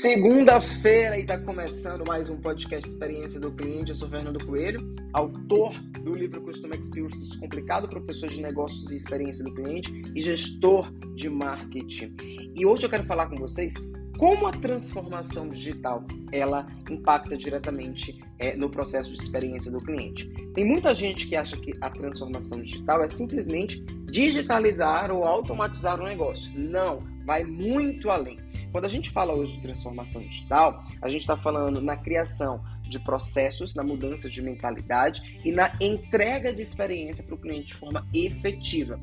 Segunda-feira e está começando mais um podcast Experiência do Cliente. Eu sou Fernando Coelho, autor do livro Customer Experience Descomplicado, professor de negócios e experiência do cliente e gestor de marketing. E hoje eu quero falar com vocês como a transformação digital ela impacta diretamente é, no processo de experiência do cliente. Tem muita gente que acha que a transformação digital é simplesmente digitalizar ou automatizar o negócio. Não, vai muito além. Quando a gente fala hoje de transformação digital, a gente está falando na criação de processos, na mudança de mentalidade e na entrega de experiência para o cliente de forma efetiva.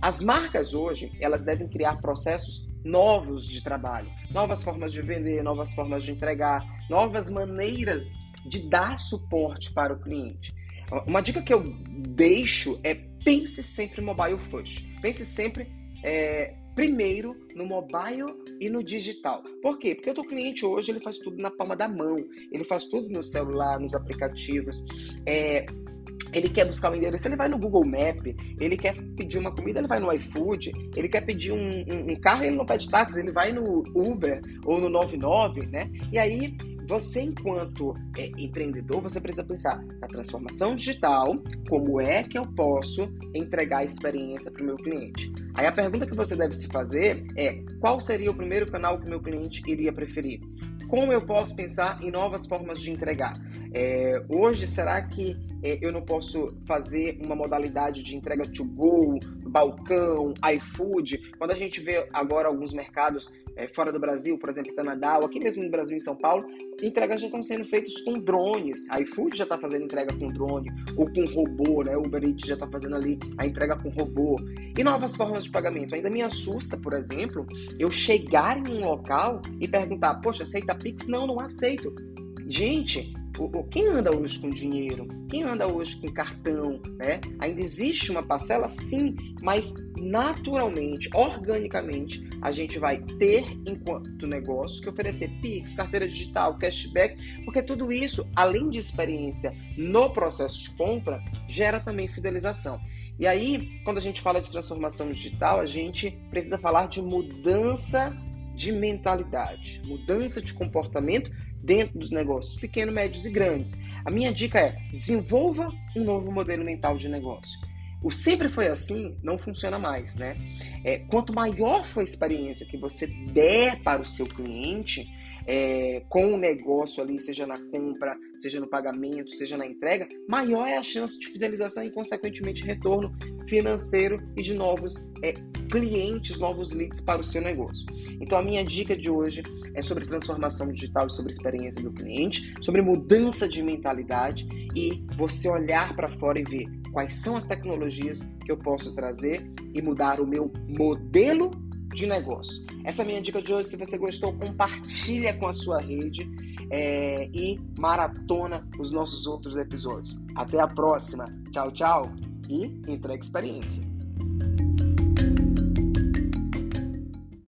As marcas hoje, elas devem criar processos novos de trabalho, novas formas de vender, novas formas de entregar, novas maneiras de dar suporte para o cliente. Uma dica que eu deixo é pense sempre mobile first. Pense sempre é, primeiro no mobile e no digital. Por quê? Porque o teu cliente hoje ele faz tudo na palma da mão, ele faz tudo no celular, nos aplicativos. É, ele quer buscar um endereço, ele vai no Google Map, ele quer pedir uma comida, ele vai no iFood, ele quer pedir um, um, um carro, ele não pede táxi, ele vai no Uber ou no 99, né? E aí você, enquanto é, empreendedor, você precisa pensar na transformação digital, como é que eu posso entregar a experiência para o meu cliente. Aí a pergunta que você deve se fazer é: qual seria o primeiro canal que meu cliente iria preferir? Como eu posso pensar em novas formas de entregar? É, hoje, será que é, eu não posso fazer uma modalidade de entrega to go, balcão, iFood? Quando a gente vê agora alguns mercados é, fora do Brasil, por exemplo, Canadá, ou aqui mesmo no Brasil, em São Paulo, entregas já estão sendo feitas com drones. A iFood já está fazendo entrega com drone ou com robô, né? O Uber Eats já está fazendo ali a entrega com robô. E novas formas de pagamento. Ainda me assusta, por exemplo, eu chegar em um local e perguntar: Poxa, aceita Pix? Não, não aceito. Gente, quem anda hoje com dinheiro? Quem anda hoje com cartão? Né? Ainda existe uma parcela? Sim, mas naturalmente, organicamente, a gente vai ter, enquanto negócio, que oferecer PIX, carteira digital, cashback, porque tudo isso, além de experiência no processo de compra, gera também fidelização. E aí, quando a gente fala de transformação digital, a gente precisa falar de mudança de mentalidade, mudança de comportamento dentro dos negócios, pequenos, médios e grandes. A minha dica é: desenvolva um novo modelo mental de negócio. O sempre foi assim não funciona mais, né? É, quanto maior for a experiência que você der para o seu cliente, é, com o negócio ali, seja na compra, seja no pagamento, seja na entrega, maior é a chance de fidelização e, consequentemente, retorno financeiro e de novos é, clientes, novos leads para o seu negócio. Então, a minha dica de hoje é sobre transformação digital e sobre experiência do cliente, sobre mudança de mentalidade e você olhar para fora e ver quais são as tecnologias que eu posso trazer e mudar o meu modelo de negócio. Essa é minha dica de hoje. Se você gostou, compartilha com a sua rede é, e maratona os nossos outros episódios. Até a próxima. Tchau, tchau e entrega experiência.